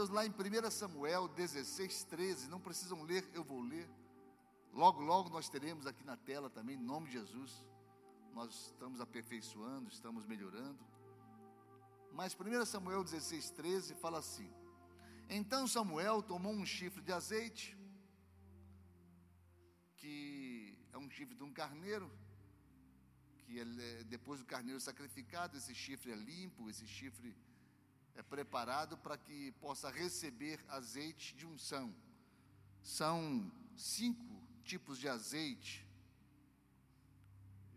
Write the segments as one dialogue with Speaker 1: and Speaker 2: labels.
Speaker 1: Deus lá em 1 Samuel 16, 13, não precisam ler, eu vou ler. Logo, logo nós teremos aqui na tela também, em nome de Jesus. Nós estamos aperfeiçoando, estamos melhorando. Mas 1 Samuel 16, 13 fala assim: Então Samuel tomou um chifre de azeite, que é um chifre de um carneiro, que é, depois do carneiro sacrificado, esse chifre é limpo, esse chifre é preparado para que possa receber azeite de unção. São cinco tipos de azeite.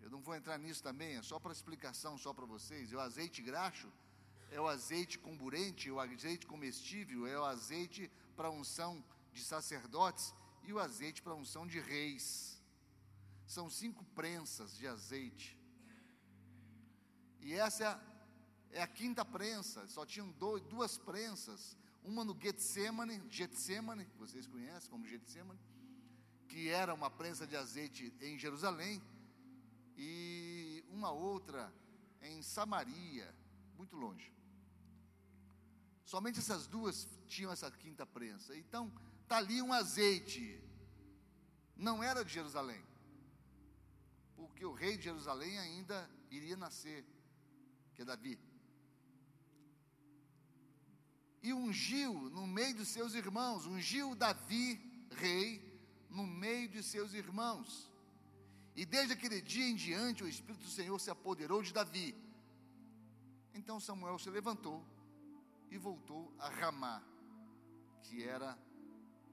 Speaker 1: Eu não vou entrar nisso também, é só para explicação, só para vocês. É o azeite graxo, é o azeite comburente, é o azeite comestível, é o azeite para unção de sacerdotes e o azeite para unção de reis. São cinco prensas de azeite. E essa é a quinta prensa, só tinham dois, duas prensas, uma no Getsemane, Getsemane, vocês conhecem como Getsemane, que era uma prensa de azeite em Jerusalém, e uma outra em Samaria, muito longe. Somente essas duas tinham essa quinta prensa. Então, está ali um azeite. Não era de Jerusalém. Porque o rei de Jerusalém ainda iria nascer, que é Davi. E ungiu no meio dos seus irmãos, ungiu Davi, rei, no meio de seus irmãos. E desde aquele dia em diante, o Espírito do Senhor se apoderou de Davi. Então Samuel se levantou e voltou a Ramá, que era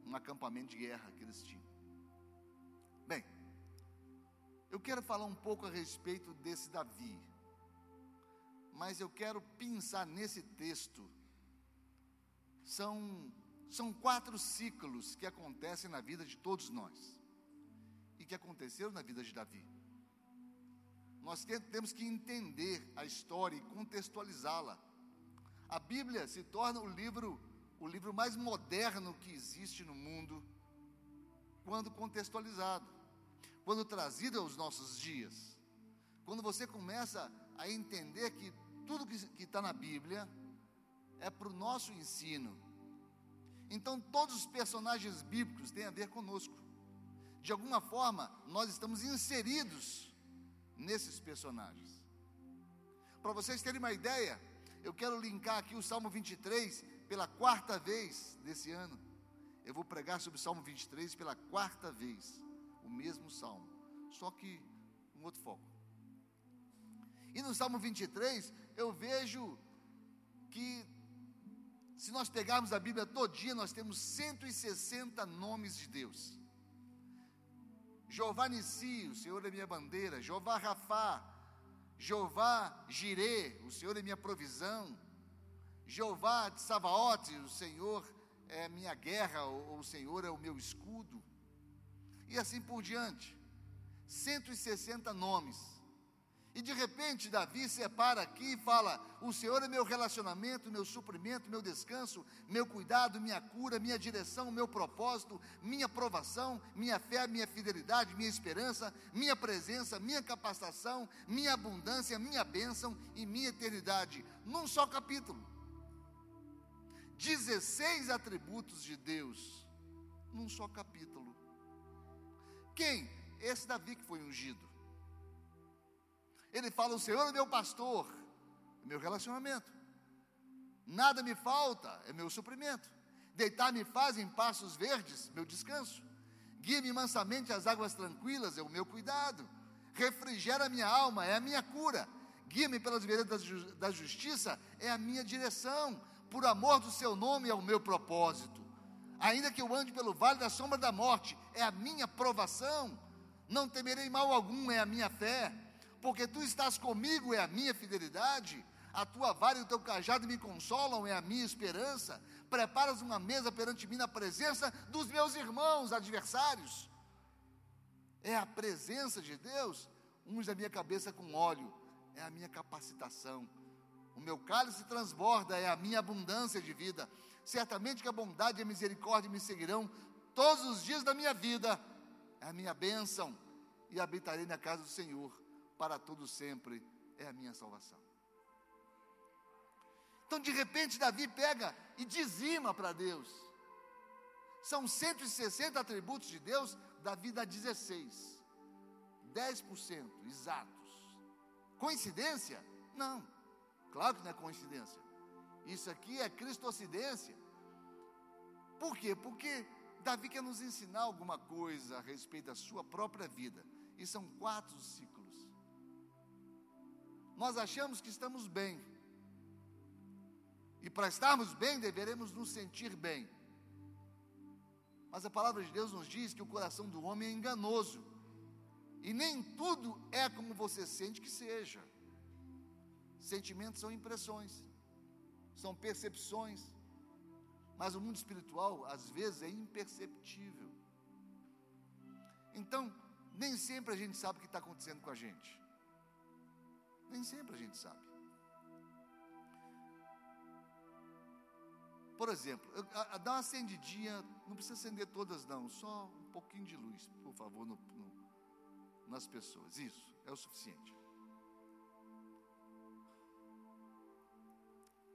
Speaker 1: um acampamento de guerra que eles tinham. Bem, eu quero falar um pouco a respeito desse Davi, mas eu quero pensar nesse texto. São são quatro ciclos que acontecem na vida de todos nós e que aconteceram na vida de Davi. Nós temos que entender a história e contextualizá-la. A Bíblia se torna o livro, o livro mais moderno que existe no mundo, quando contextualizado, quando trazido aos nossos dias. Quando você começa a entender que tudo que está na Bíblia é para o nosso ensino, então, todos os personagens bíblicos têm a ver conosco. De alguma forma, nós estamos inseridos nesses personagens. Para vocês terem uma ideia, eu quero linkar aqui o Salmo 23 pela quarta vez desse ano. Eu vou pregar sobre o Salmo 23 pela quarta vez, o mesmo salmo, só que um outro foco. E no Salmo 23, eu vejo que se nós pegarmos a Bíblia todinha, nós temos 160 nomes de Deus. Jeová Nissi, o Senhor é minha bandeira. Jeová Rafá, Jeová Jirê, o Senhor é minha provisão. Jeová de Savaote, o Senhor é minha guerra, ou o Senhor é o meu escudo. E assim por diante. 160 nomes. E de repente Davi separa aqui e fala: O Senhor é meu relacionamento, meu suprimento, meu descanso, meu cuidado, minha cura, minha direção, meu propósito, minha provação, minha fé, minha fidelidade, minha esperança, minha presença, minha capacitação, minha abundância, minha bênção e minha eternidade. Num só capítulo. 16 atributos de Deus, num só capítulo. Quem? Esse Davi que foi ungido. Ele fala: O Senhor é meu pastor, é meu relacionamento. Nada me falta, é meu suprimento. Deitar-me faz em passos verdes, meu descanso. Guia-me mansamente às águas tranquilas, é o meu cuidado. Refrigera a minha alma, é a minha cura. Guia-me pelas veredas da justiça, é a minha direção. Por amor do seu nome, é o meu propósito. Ainda que eu ande pelo vale da sombra da morte, é a minha provação. Não temerei mal algum, é a minha fé porque tu estás comigo, é a minha fidelidade, a tua vara e o teu cajado me consolam, é a minha esperança. Preparas uma mesa perante mim na presença dos meus irmãos adversários. É a presença de Deus, uns a minha cabeça com óleo, é a minha capacitação. O meu cálice transborda, é a minha abundância de vida. Certamente que a bondade e a misericórdia me seguirão todos os dias da minha vida, é a minha bênção, e habitarei na casa do Senhor para todo sempre é a minha salvação. Então, de repente, Davi pega e dizima para Deus. São 160 atributos de Deus, Davi dá 16. 10% exatos. Coincidência? Não. Claro que não é coincidência. Isso aqui é cristocidência. Por quê? Porque Davi quer nos ensinar alguma coisa a respeito da sua própria vida. E são quatro. Nós achamos que estamos bem. E para estarmos bem, deveremos nos sentir bem. Mas a palavra de Deus nos diz que o coração do homem é enganoso. E nem tudo é como você sente que seja. Sentimentos são impressões, são percepções. Mas o mundo espiritual, às vezes, é imperceptível. Então, nem sempre a gente sabe o que está acontecendo com a gente. Nem sempre a gente sabe. Por exemplo, dá uma acendidinha, não precisa acender todas não, só um pouquinho de luz, por favor, no, no, nas pessoas. Isso é o suficiente.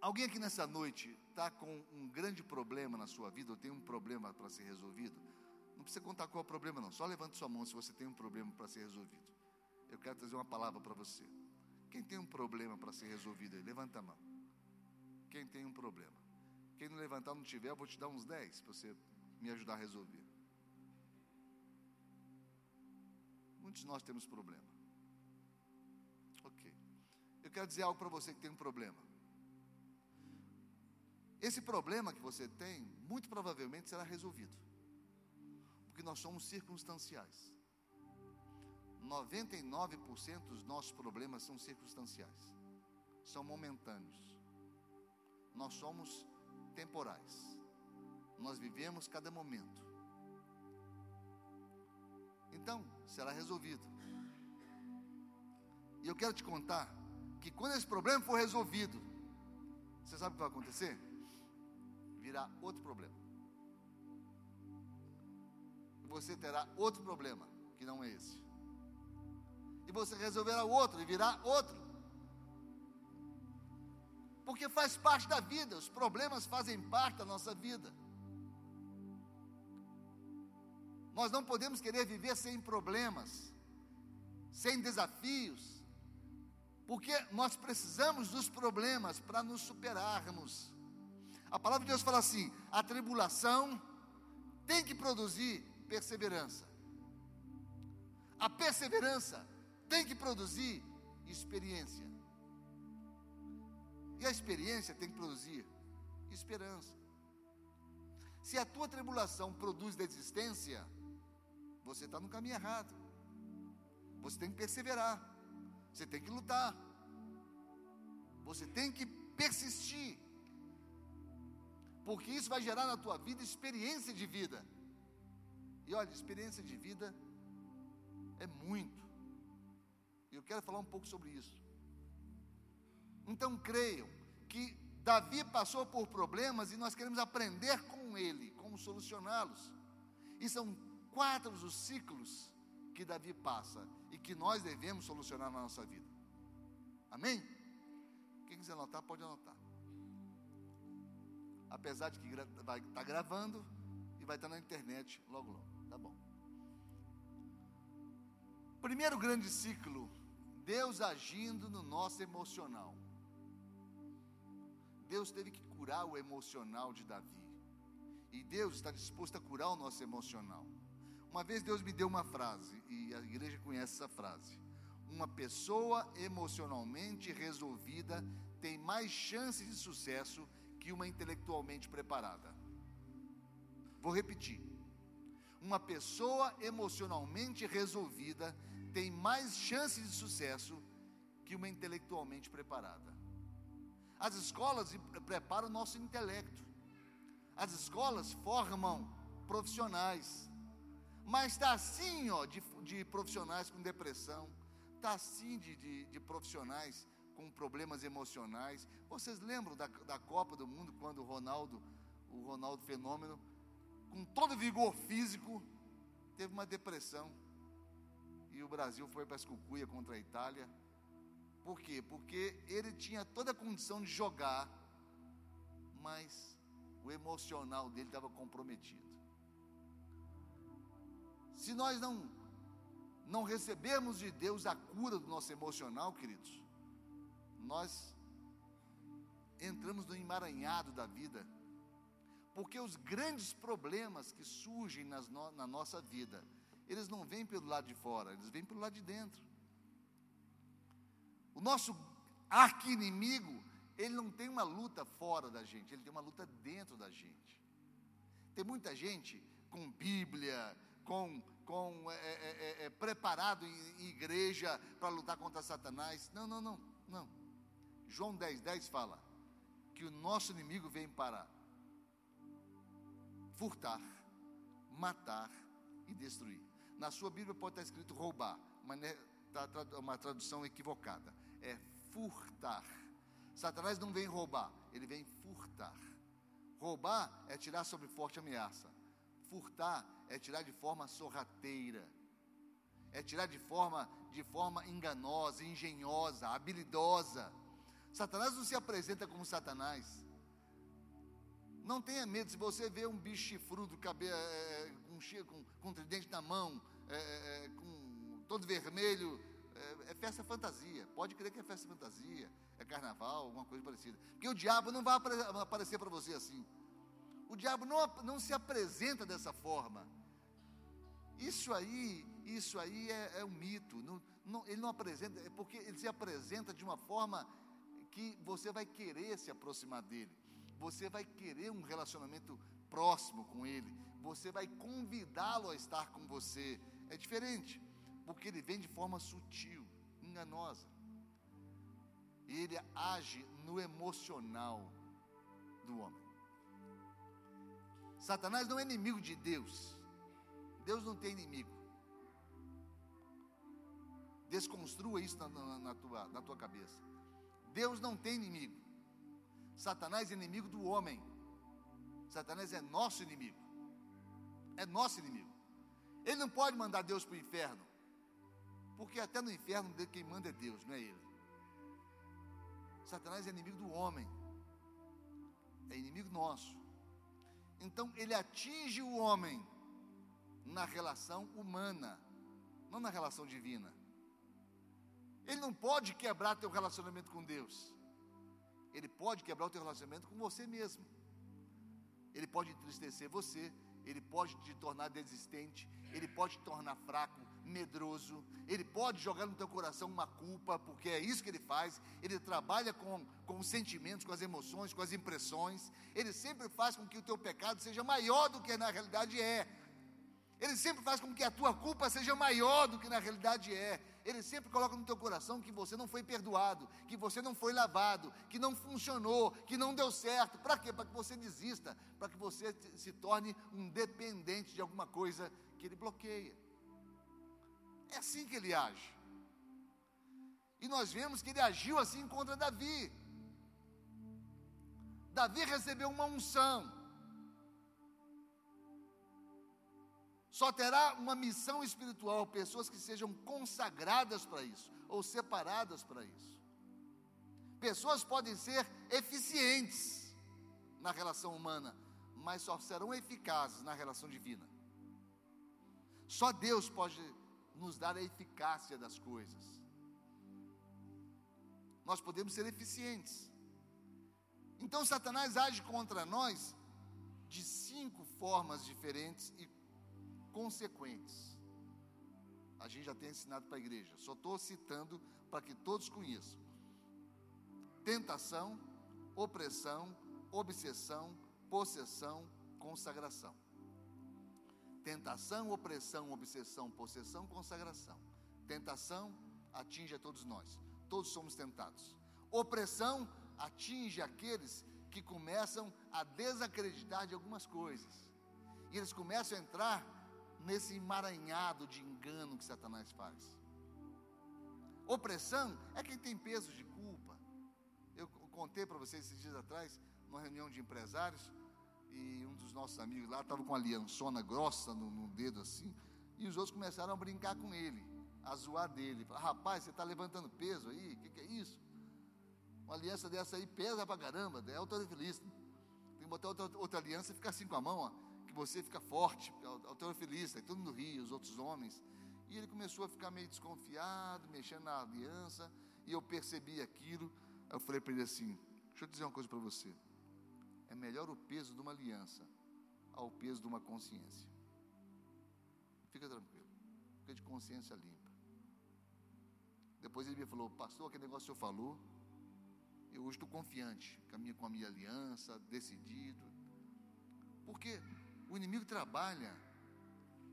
Speaker 1: Alguém aqui nessa noite está com um grande problema na sua vida, ou tem um problema para ser resolvido? Não precisa contar qual é o problema, não. Só levante sua mão se você tem um problema para ser resolvido. Eu quero trazer uma palavra para você. Quem tem um problema para ser resolvido aí? Levanta a mão. Quem tem um problema? Quem não levantar, não tiver, eu vou te dar uns 10 para você me ajudar a resolver. Muitos de nós temos problema. Ok. Eu quero dizer algo para você que tem um problema. Esse problema que você tem, muito provavelmente será resolvido. Porque nós somos circunstanciais. 99% dos nossos problemas são circunstanciais, são momentâneos. Nós somos temporais. Nós vivemos cada momento. Então, será resolvido. E eu quero te contar que quando esse problema for resolvido, você sabe o que vai acontecer? Virá outro problema. Você terá outro problema, que não é esse você resolverá outro e virá outro. Porque faz parte da vida, os problemas fazem parte da nossa vida. Nós não podemos querer viver sem problemas, sem desafios, porque nós precisamos dos problemas para nos superarmos. A palavra de Deus fala assim: a tribulação tem que produzir perseverança. A perseverança tem que produzir experiência. E a experiência tem que produzir esperança. Se a tua tribulação produz desistência, você está no caminho errado. Você tem que perseverar. Você tem que lutar. Você tem que persistir. Porque isso vai gerar na tua vida experiência de vida. E olha, experiência de vida é muito. Eu quero falar um pouco sobre isso. Então creiam que Davi passou por problemas e nós queremos aprender com ele como solucioná-los. E são quatro os ciclos que Davi passa e que nós devemos solucionar na nossa vida. Amém? Quem quiser anotar, pode anotar. Apesar de que vai estar tá gravando e vai estar na internet logo logo. Tá bom. Primeiro grande ciclo Deus agindo no nosso emocional. Deus teve que curar o emocional de Davi. E Deus está disposto a curar o nosso emocional. Uma vez Deus me deu uma frase, e a igreja conhece essa frase: Uma pessoa emocionalmente resolvida tem mais chances de sucesso que uma intelectualmente preparada. Vou repetir. Uma pessoa emocionalmente resolvida tem mais chances de sucesso que uma intelectualmente preparada. As escolas preparam o nosso intelecto. As escolas formam profissionais. Mas está assim, ó, de, de, profissionais com depressão, está assim de, de, de, profissionais com problemas emocionais. Vocês lembram da, da Copa do Mundo, quando o Ronaldo, o Ronaldo Fenômeno, com todo vigor físico, teve uma depressão e o Brasil foi para a escucuia contra a Itália. Por quê? Porque ele tinha toda a condição de jogar, mas o emocional dele estava comprometido. Se nós não não recebermos de Deus a cura do nosso emocional, queridos, nós entramos no emaranhado da vida. Porque os grandes problemas que surgem nas no, na nossa vida, eles não vêm pelo lado de fora, eles vêm pelo lado de dentro. O nosso arqui-inimigo, ele não tem uma luta fora da gente, ele tem uma luta dentro da gente. Tem muita gente com Bíblia, com, com é, é, é, é preparado em, em igreja para lutar contra Satanás. Não, não, não, não. João 10, 10 fala: que o nosso inimigo vem para furtar, matar e destruir. Na sua Bíblia pode estar escrito roubar, mas é uma tradução equivocada. É furtar. Satanás não vem roubar, ele vem furtar. Roubar é tirar sob forte ameaça. Furtar é tirar de forma sorrateira. É tirar de forma de forma enganosa, engenhosa, habilidosa. Satanás não se apresenta como Satanás. Não tenha medo, se você vê um bicho chifrudo, cabelo, é, com, com, um tridente na mão, é, é, com todo vermelho, é, é, festa fantasia. Pode crer que é festa fantasia, é carnaval, alguma coisa parecida. Porque o diabo não vai aparecer para você assim. O diabo não, não se apresenta dessa forma. Isso aí, isso aí é, é um mito. Não, não, ele não apresenta, é porque ele se apresenta de uma forma que você vai querer se aproximar dele, você vai querer um relacionamento próximo com ele, você vai convidá-lo a estar com você. É diferente, porque ele vem de forma sutil, enganosa. Ele age no emocional do homem. Satanás não é inimigo de Deus. Deus não tem inimigo. Desconstrua isso na, na, na, tua, na tua cabeça. Deus não tem inimigo. Satanás é inimigo do homem. Satanás é nosso inimigo. É nosso inimigo. Ele não pode mandar Deus para o inferno. Porque até no inferno quem manda é Deus, não é ele. Satanás é inimigo do homem. É inimigo nosso. Então ele atinge o homem na relação humana, não na relação divina. Ele não pode quebrar teu relacionamento com Deus. Ele pode quebrar o teu relacionamento com você mesmo. Ele pode entristecer você, ele pode te tornar desistente, ele pode te tornar fraco, medroso, ele pode jogar no teu coração uma culpa, porque é isso que ele faz. Ele trabalha com, com os sentimentos, com as emoções, com as impressões. Ele sempre faz com que o teu pecado seja maior do que na realidade é. Ele sempre faz com que a tua culpa seja maior do que na realidade é. Ele sempre coloca no teu coração que você não foi perdoado, que você não foi lavado, que não funcionou, que não deu certo. Para quê? Para que você desista, para que você se torne um dependente de alguma coisa que ele bloqueia. É assim que ele age. E nós vemos que ele agiu assim contra Davi. Davi recebeu uma unção. Só terá uma missão espiritual pessoas que sejam consagradas para isso, ou separadas para isso. Pessoas podem ser eficientes na relação humana, mas só serão eficazes na relação divina. Só Deus pode nos dar a eficácia das coisas. Nós podemos ser eficientes. Então Satanás age contra nós de cinco formas diferentes e consequentes. A gente já tem ensinado para a igreja, só estou citando para que todos conheçam: tentação, opressão, obsessão, possessão, consagração. Tentação, opressão, obsessão, possessão, consagração. Tentação atinge a todos nós, todos somos tentados. Opressão atinge aqueles que começam a desacreditar de algumas coisas. E eles começam a entrar nesse emaranhado de engano que Satanás faz. Opressão é quem tem peso de culpa. Eu contei para vocês esses dias atrás, numa reunião de empresários, e um dos nossos amigos lá estava com uma aliançona grossa no, no, dedo assim, e os outros começaram a brincar com ele, a zoar dele. Rapaz, você está levantando peso aí? O que, que, é isso? Uma aliança dessa aí pesa pra caramba, é autorifilista. que botar outra, outra aliança e ficar assim com a mão, ó, você fica forte, ao teu feliz, aí todo mundo ria, os outros homens. E ele começou a ficar meio desconfiado, mexendo na aliança, e eu percebi aquilo. Eu falei para ele assim: Deixa eu dizer uma coisa para você. É melhor o peso de uma aliança ao peso de uma consciência. Fica tranquilo, fica de consciência limpa. Depois ele me falou, pastor, aquele negócio que o senhor falou, eu hoje estou confiante, caminho com a minha aliança, decidido. Porque o inimigo trabalha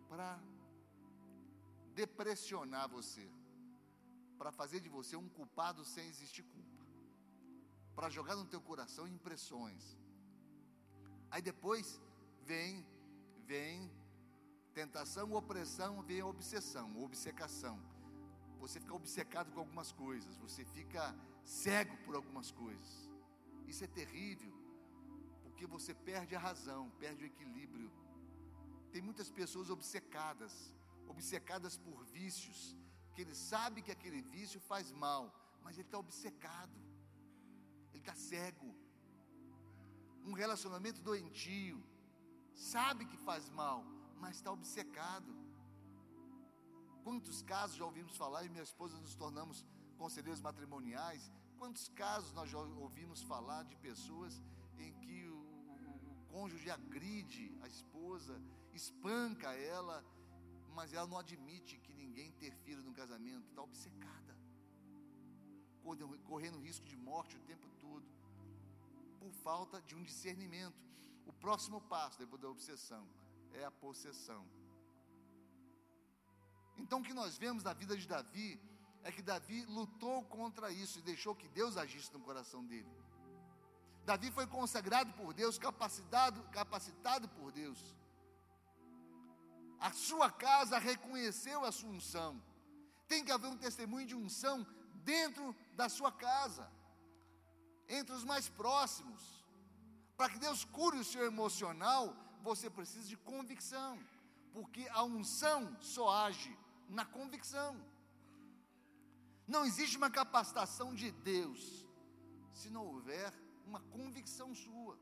Speaker 1: para depressionar você, para fazer de você um culpado sem existir culpa, para jogar no teu coração impressões. Aí depois vem, vem tentação, opressão, vem a obsessão, obcecação. Você fica obcecado com algumas coisas, você fica cego por algumas coisas. Isso é terrível, porque você perde a razão, perde o equilíbrio. Tem muitas pessoas obcecadas, obcecadas por vícios, que ele sabe que aquele vício faz mal, mas ele está obcecado, ele está cego. Um relacionamento doentio, sabe que faz mal, mas está obcecado. Quantos casos já ouvimos falar, e minha esposa nos tornamos conselheiros matrimoniais, quantos casos nós já ouvimos falar de pessoas em que cônjuge agride a esposa, espanca ela, mas ela não admite que ninguém interfira no casamento, está obcecada, correndo risco de morte o tempo todo, por falta de um discernimento. O próximo passo depois da obsessão é a possessão. Então, o que nós vemos na vida de Davi é que Davi lutou contra isso e deixou que Deus agisse no coração dele. Davi foi consagrado por Deus, capacitado, capacitado por Deus. A sua casa reconheceu a sua unção. Tem que haver um testemunho de unção dentro da sua casa, entre os mais próximos. Para que Deus cure o seu emocional, você precisa de convicção, porque a unção só age na convicção. Não existe uma capacitação de Deus se não houver uma convicção sua.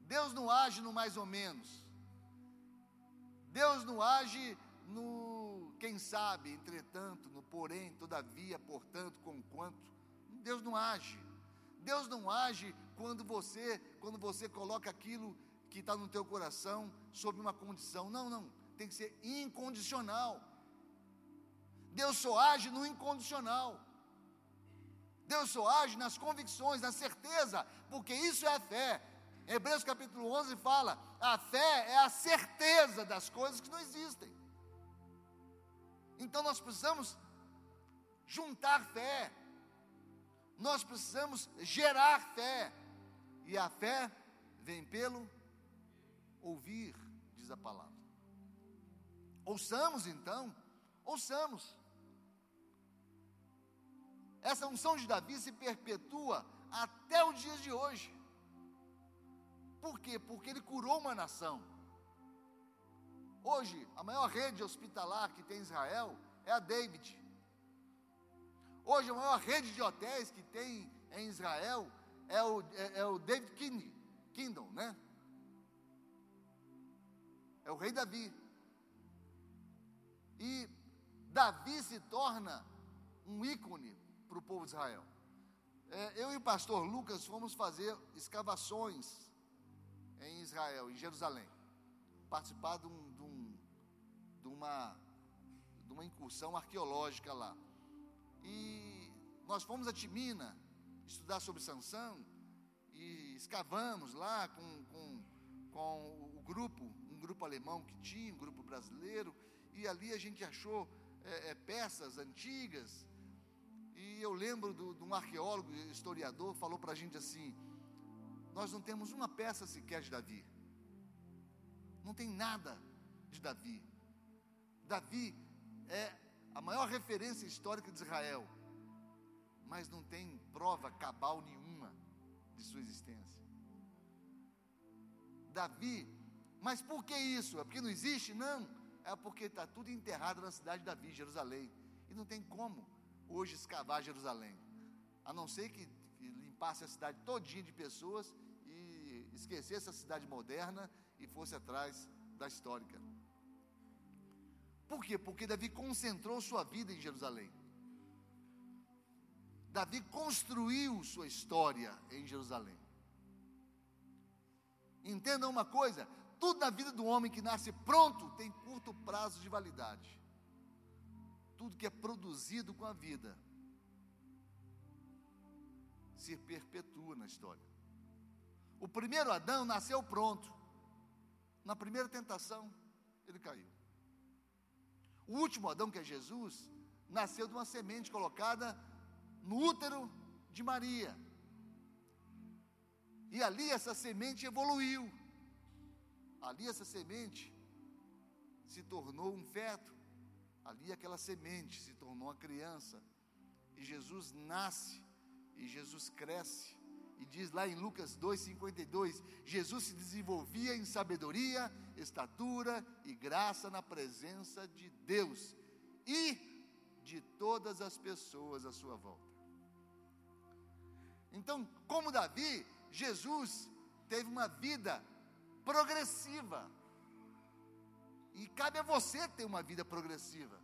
Speaker 1: Deus não age no mais ou menos. Deus não age no quem sabe, entretanto, no porém, todavia, portanto, com quanto. Deus não age. Deus não age quando você, quando você coloca aquilo que está no teu coração sob uma condição. Não, não. Tem que ser incondicional. Deus só age no incondicional. Deus só age nas convicções, na certeza, porque isso é a fé. Hebreus capítulo 11 fala: a fé é a certeza das coisas que não existem. Então nós precisamos juntar fé, nós precisamos gerar fé. E a fé vem pelo ouvir, diz a palavra. Ouçamos então, ouçamos. Essa unção de Davi se perpetua até os dias de hoje. Por quê? Porque ele curou uma nação. Hoje, a maior rede hospitalar que tem em Israel é a David. Hoje, a maior rede de hotéis que tem em Israel é o, é, é o David King, Kingdom, né? É o rei Davi. E Davi se torna um ícone para o povo de Israel. É, eu e o pastor Lucas fomos fazer escavações em Israel, em Jerusalém. Participar de, um, de, um, de, uma, de uma incursão arqueológica lá. E nós fomos a Timina estudar sobre Sansão e escavamos lá com, com, com o grupo, um grupo alemão que tinha, um grupo brasileiro, e ali a gente achou é, é, peças antigas. E eu lembro de um arqueólogo, historiador, falou para a gente assim: nós não temos uma peça sequer de Davi, não tem nada de Davi. Davi é a maior referência histórica de Israel, mas não tem prova cabal nenhuma de sua existência. Davi, mas por que isso? É porque não existe? Não, é porque está tudo enterrado na cidade de Davi, Jerusalém, e não tem como hoje escavar Jerusalém, a não ser que, limpasse a cidade todinha de pessoas e esquecesse a cidade moderna e fosse atrás da histórica. Por quê? Porque Davi concentrou sua vida em Jerusalém. Davi construiu sua história em Jerusalém. Entendam uma coisa: tudo na vida do homem que nasce pronto tem curto prazo de validade. Tudo que é produzido com a vida se perpetua na história. O primeiro Adão nasceu pronto. Na primeira tentação, ele caiu. O último Adão, que é Jesus, nasceu de uma semente colocada no útero de Maria. E ali essa semente evoluiu. Ali essa semente se tornou um feto. Ali aquela semente se tornou uma criança. E Jesus nasce e Jesus cresce. E diz lá em Lucas 2,52: Jesus se desenvolvia em sabedoria, estatura e graça na presença de Deus e de todas as pessoas à sua volta. Então, como Davi, Jesus teve uma vida progressiva. E cabe a você ter uma vida progressiva.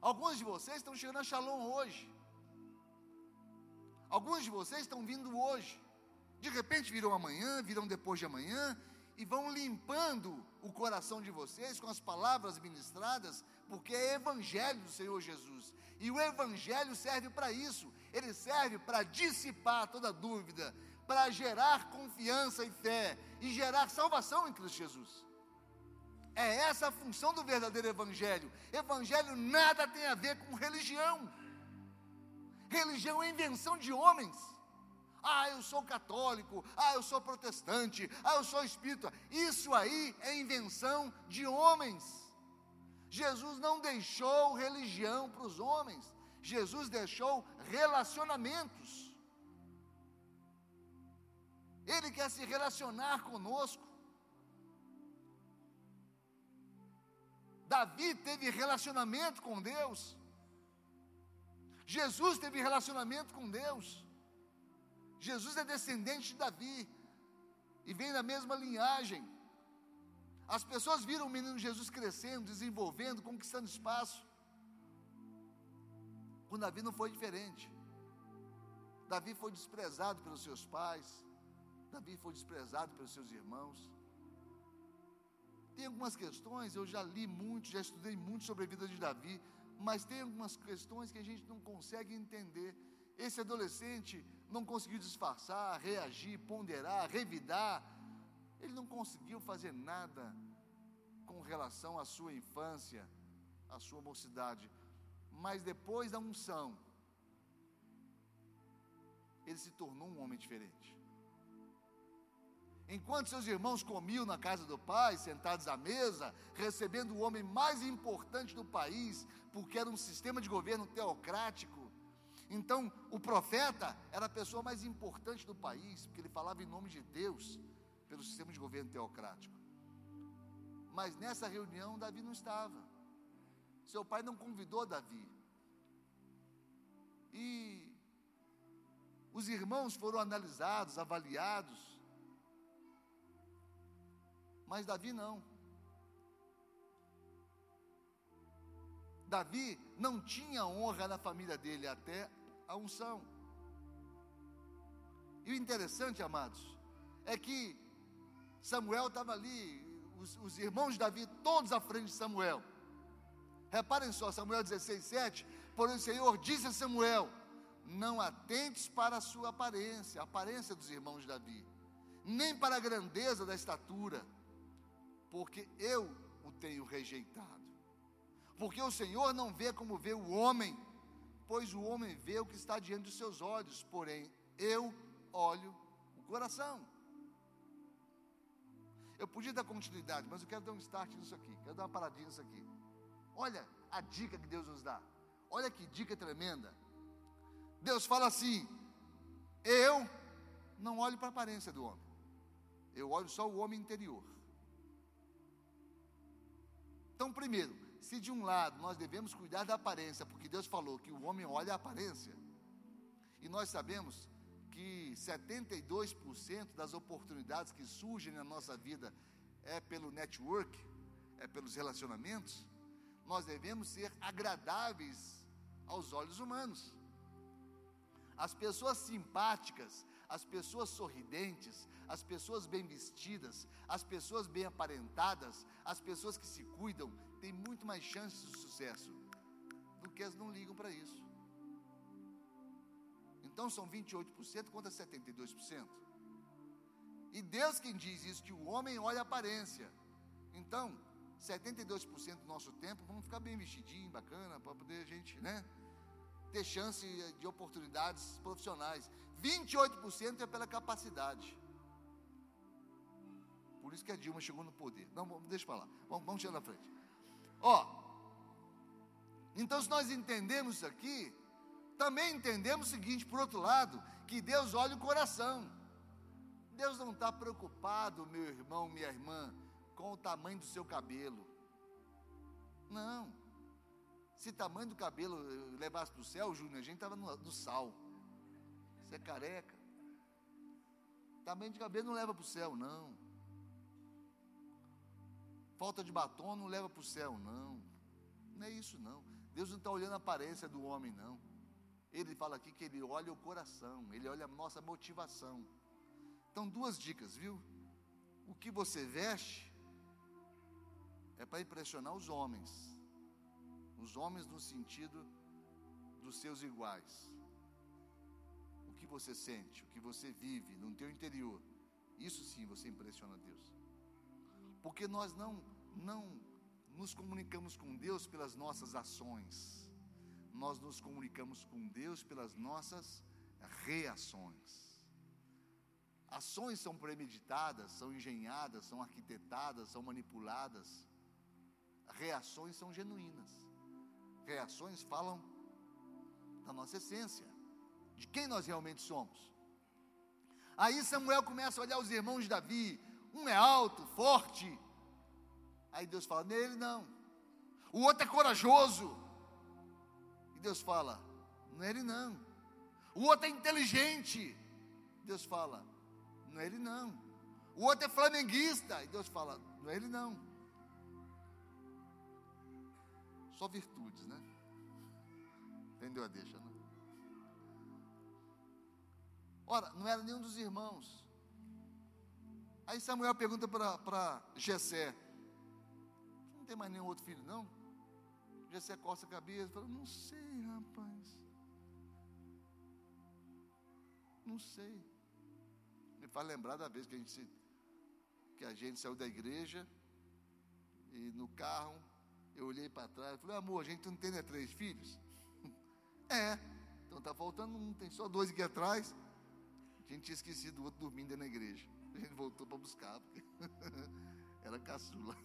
Speaker 1: Alguns de vocês estão chegando a Shalom hoje. Alguns de vocês estão vindo hoje. De repente virão amanhã, virão depois de amanhã e vão limpando o coração de vocês com as palavras ministradas, porque é evangelho do Senhor Jesus. E o evangelho serve para isso. Ele serve para dissipar toda dúvida, para gerar confiança e fé e gerar salvação em Cristo Jesus. É essa a função do verdadeiro evangelho. Evangelho nada tem a ver com religião. Religião é invenção de homens. Ah, eu sou católico. Ah, eu sou protestante. Ah, eu sou espírita. Isso aí é invenção de homens. Jesus não deixou religião para os homens. Jesus deixou relacionamentos. Ele quer se relacionar conosco. Davi teve relacionamento com Deus. Jesus teve relacionamento com Deus. Jesus é descendente de Davi e vem da mesma linhagem. As pessoas viram o menino Jesus crescendo, desenvolvendo, conquistando espaço. Com Davi não foi diferente. Davi foi desprezado pelos seus pais. Davi foi desprezado pelos seus irmãos. Tem algumas questões, eu já li muito, já estudei muito sobre a vida de Davi, mas tem algumas questões que a gente não consegue entender. Esse adolescente não conseguiu disfarçar, reagir, ponderar, revidar. Ele não conseguiu fazer nada com relação à sua infância, à sua mocidade. Mas depois da unção, ele se tornou um homem diferente. Enquanto seus irmãos comiam na casa do pai, sentados à mesa, recebendo o homem mais importante do país, porque era um sistema de governo teocrático. Então, o profeta era a pessoa mais importante do país, porque ele falava em nome de Deus, pelo sistema de governo teocrático. Mas nessa reunião, Davi não estava. Seu pai não convidou Davi. E os irmãos foram analisados, avaliados, mas Davi não. Davi não tinha honra na família dele até a unção. E o interessante, amados, é que Samuel estava ali, os, os, irmãos de Davi, todos à frente de Samuel. Reparem só, Samuel 16, 7. Porém, o Senhor disse a Samuel: Não atentes para a sua aparência, a aparência dos irmãos de Davi, nem para a grandeza da estatura, porque eu o tenho rejeitado. Porque o Senhor não vê como vê o homem, pois o homem vê o que está diante dos seus olhos, porém eu olho o coração. Eu podia dar continuidade, mas eu quero dar um start nisso aqui, quero dar uma paradinha nisso aqui. Olha a dica que Deus nos dá. Olha que dica tremenda. Deus fala assim: Eu não olho para a aparência do homem, eu olho só o homem interior. Então, primeiro, se de um lado nós devemos cuidar da aparência, porque Deus falou que o homem olha a aparência, e nós sabemos que 72% das oportunidades que surgem na nossa vida é pelo network, é pelos relacionamentos, nós devemos ser agradáveis aos olhos humanos. As pessoas simpáticas, as pessoas sorridentes, as pessoas bem vestidas, as pessoas bem aparentadas, as pessoas que se cuidam, têm muito mais chances de sucesso do que as não ligam para isso. Então são 28% contra 72%. E Deus quem diz isso, que o homem olha a aparência. Então, 72% do nosso tempo, vamos ficar bem vestidinho, bacana, para poder a gente, né? Ter chance de oportunidades profissionais. 28% é pela capacidade. Por isso que a Dilma chegou no poder. Não, deixa para lá. Vamos, vamos chegar na frente. Ó, então se nós entendemos isso aqui, também entendemos o seguinte, por outro lado, que Deus olha o coração. Deus não está preocupado, meu irmão, minha irmã, com o tamanho do seu cabelo. Não. Se tamanho do cabelo levasse para o céu, Júnior, a gente estava no, no, sal. Você é careca. Tamanho de cabelo não leva para o céu, não. Falta de batom não leva para o céu, não. Não é isso, não. Deus não está olhando a aparência do homem, não. Ele fala aqui que ele olha o coração, ele olha a nossa motivação. Então, duas dicas, viu? O que você veste é para impressionar os homens. Os homens no sentido dos seus iguais. O que você sente, o que você vive no teu interior, isso sim você impressiona Deus. Porque nós não não nos comunicamos com Deus pelas nossas ações. Nós nos comunicamos com Deus pelas nossas reações. Ações são premeditadas, são engenhadas, são arquitetadas, são manipuladas reações são genuínas. Reações falam da nossa essência, de quem nós realmente somos. Aí Samuel começa a olhar os irmãos de Davi, um é alto, forte. Aí Deus fala: nele não. O outro é corajoso. E Deus fala: nele não. O outro é inteligente. Deus fala: não é ele não. O outro é flamenguista. E Deus fala: não é ele não. Só virtudes, né? Entendeu a deixa, né? Ora, não era nenhum dos irmãos. Aí Samuel pergunta para Jessé: Não tem mais nenhum outro filho, não? Jessé coça a cabeça fala: Não sei, rapaz. Não sei. Me faz lembrar da vez que a gente, que a gente saiu da igreja e no carro eu olhei para trás e falei, amor, a gente não tem né, três filhos? é, então está faltando um, tem só dois aqui atrás. A gente tinha esquecido o outro dormindo na igreja. A gente voltou para buscar, porque era caçula,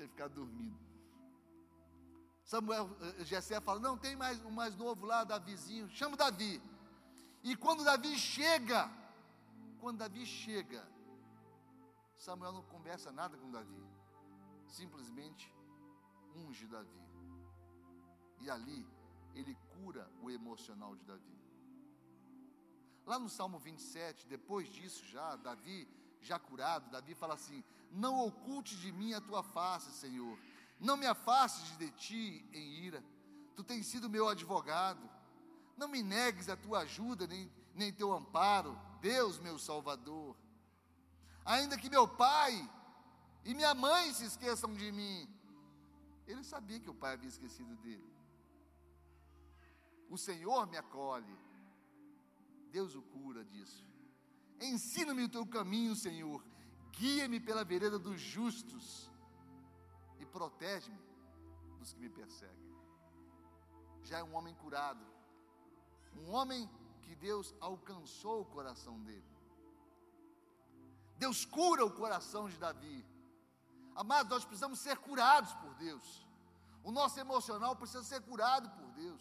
Speaker 1: tinha ficado dormindo. Samuel, eh, Jessé fala, não, tem mais um mais novo lá, Davizinho, chama o Davi. E quando Davi chega, quando Davi chega, Samuel não conversa nada com Davi. Simplesmente unge Davi. E ali ele cura o emocional de Davi. Lá no Salmo 27, depois disso já, Davi, já curado, Davi fala assim: Não oculte de mim a tua face, Senhor. Não me afastes de ti em ira. Tu tens sido meu advogado. Não me negues a tua ajuda, nem, nem teu amparo, Deus meu Salvador. Ainda que meu pai e minha mãe se esqueçam de mim, ele sabia que o pai havia esquecido dele. O Senhor me acolhe. Deus o cura disso. Ensina-me o teu caminho, Senhor. Guia-me pela vereda dos justos e protege-me dos que me perseguem. Já é um homem curado. Um homem que Deus alcançou o coração dele. Deus cura o coração de Davi. Amados, nós precisamos ser curados por Deus. O nosso emocional precisa ser curado por Deus.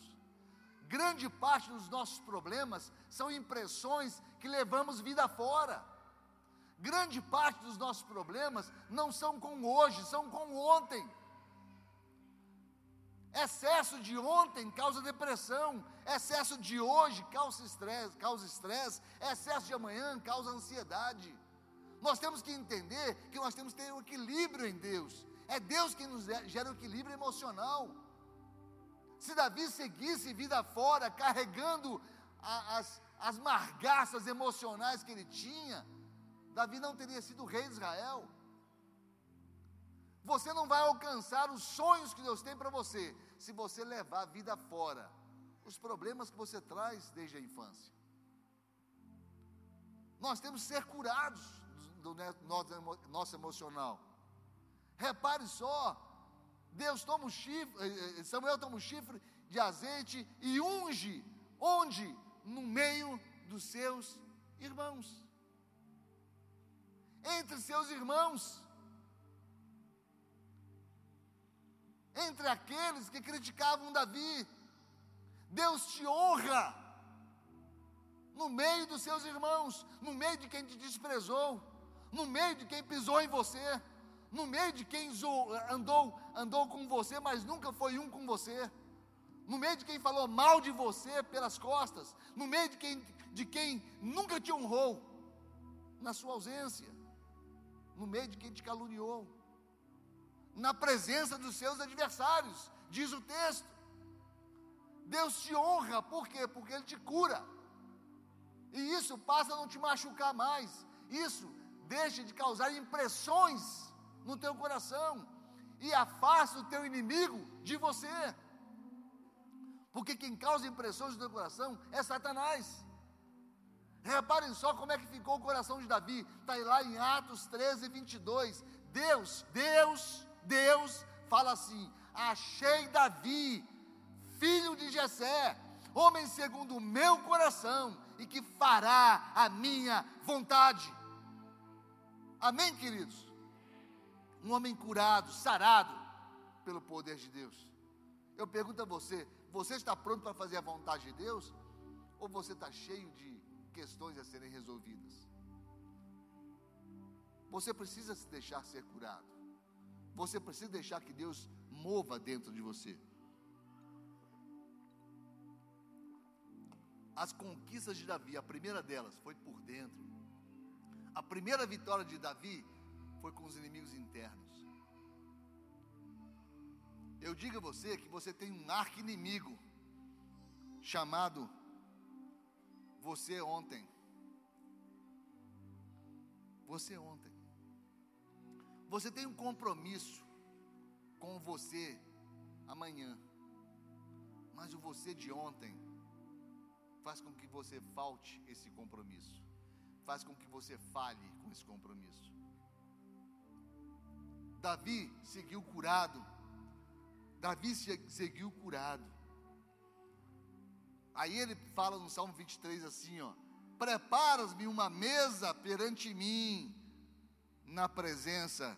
Speaker 1: Grande parte dos nossos problemas são impressões que levamos vida fora. Grande parte dos nossos problemas não são com hoje, são com ontem. Excesso de ontem causa depressão, Excesso de hoje causa estresse, causa estresse, excesso de amanhã causa ansiedade. Nós temos que entender que nós temos que ter um equilíbrio em Deus. É Deus que nos gera o equilíbrio emocional. Se Davi seguisse vida fora, carregando as, as margaças emocionais que ele tinha, Davi não teria sido rei de Israel. Você não vai alcançar os sonhos que Deus tem para você se você levar a vida fora, os problemas que você traz desde a infância. Nós temos que ser curados do, nosso emocional. Repare só, Deus toma um chifre, eh, eh, Samuel toma um chifre de azeite e unge, onde? No meio dos seus irmãos. Entre seus irmãos. Entre aqueles que criticavam Davi. Deus te honra no meio dos seus irmãos, no meio de quem te desprezou, no meio de quem pisou em você no meio de quem andou, andou com você, mas nunca foi um com você, no meio de quem falou mal de você pelas costas, no meio de quem, de quem nunca te honrou na sua ausência, no meio de quem te caluniou, na presença dos seus adversários, diz o texto. Deus te honra, por quê? Porque Ele te cura. E isso passa a não te machucar mais. Isso deixa de causar impressões no teu coração e afasta o teu inimigo de você. Porque quem causa impressões no teu coração é Satanás. Reparem só como é que ficou o coração de Davi. Está lá em Atos 13, 22. Deus, Deus, Deus fala assim: Achei Davi, filho de Jessé, homem segundo o meu coração, e que fará a minha vontade. Amém, queridos? um homem curado, sarado pelo poder de Deus. Eu pergunto a você: você está pronto para fazer a vontade de Deus? Ou você está cheio de questões a serem resolvidas? Você precisa se deixar ser curado. Você precisa deixar que Deus mova dentro de você. As conquistas de Davi, a primeira delas foi por dentro. A primeira vitória de Davi foi com os inimigos internos. Eu digo a você que você tem um arqui-inimigo chamado você ontem. Você ontem. Você tem um compromisso com você amanhã. Mas o você de ontem faz com que você falte esse compromisso. Faz com que você falhe com esse compromisso. Davi seguiu curado. Davi seguiu curado. Aí ele fala no Salmo 23 assim, ó: Preparas-me uma mesa perante mim, na presença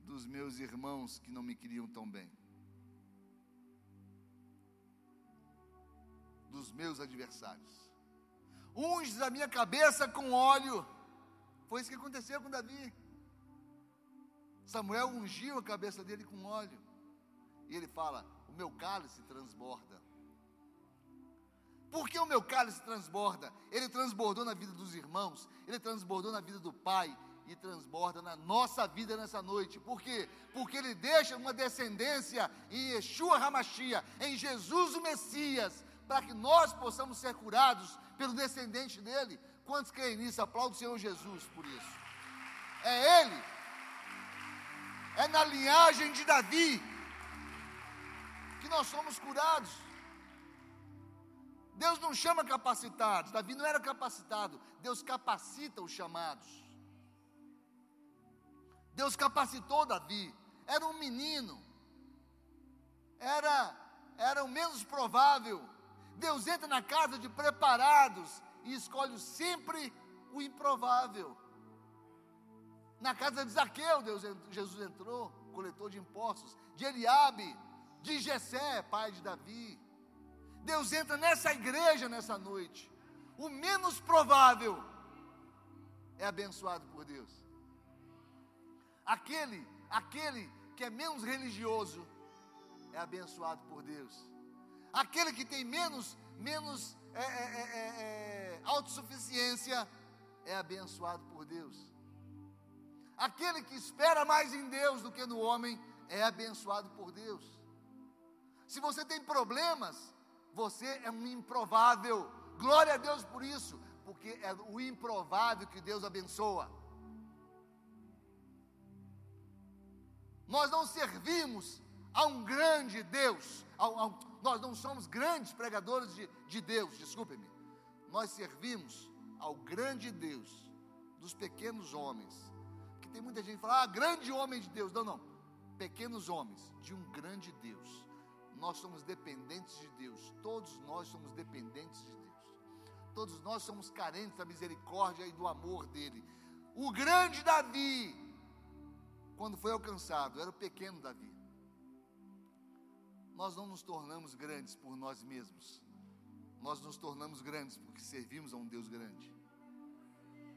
Speaker 1: dos meus irmãos que não me queriam tão bem. Dos meus adversários. Unges a minha cabeça com óleo. Foi isso que aconteceu com Davi. Samuel ungiu a cabeça dele com óleo. E ele fala: O meu cálice transborda. Por que o meu cálice transborda? Ele transbordou na vida dos irmãos, ele transbordou na vida do pai e transborda na nossa vida nessa noite. Por quê? Porque ele deixa uma descendência em Yeshua Hamashia, em Jesus o Messias, para que nós possamos ser curados pelo descendente dele. Quantos creem nisso? Aplaudo o Senhor Jesus por isso. É ele é na linhagem de Davi que nós somos curados. Deus não chama capacitados, Davi não era capacitado, Deus capacita os chamados. Deus capacitou Davi, era um menino, era, era o menos provável. Deus entra na casa de preparados e escolhe sempre o improvável. Na casa de Zaqueu, Deus, Jesus entrou, coletor de impostos, de Eliabe, de Jessé, pai de Davi. Deus entra nessa igreja nessa noite. O menos provável é abençoado por Deus. Aquele, aquele que é menos religioso é abençoado por Deus. Aquele que tem menos menos é, é, é, é, autossuficiência é abençoado por Deus. Aquele que espera mais em Deus do que no homem é abençoado por Deus. Se você tem problemas, você é um improvável. Glória a Deus por isso, porque é o improvável que Deus abençoa. Nós não servimos a um grande Deus, a, a, nós não somos grandes pregadores de, de Deus, desculpe-me. Nós servimos ao grande Deus dos pequenos homens. Que tem muita gente que fala, ah, grande homem de Deus. Não, não. Pequenos homens de um grande Deus. Nós somos dependentes de Deus. Todos nós somos dependentes de Deus. Todos nós somos carentes da misericórdia e do amor dele. O grande Davi, quando foi alcançado, era o pequeno Davi. Nós não nos tornamos grandes por nós mesmos. Nós nos tornamos grandes porque servimos a um Deus grande.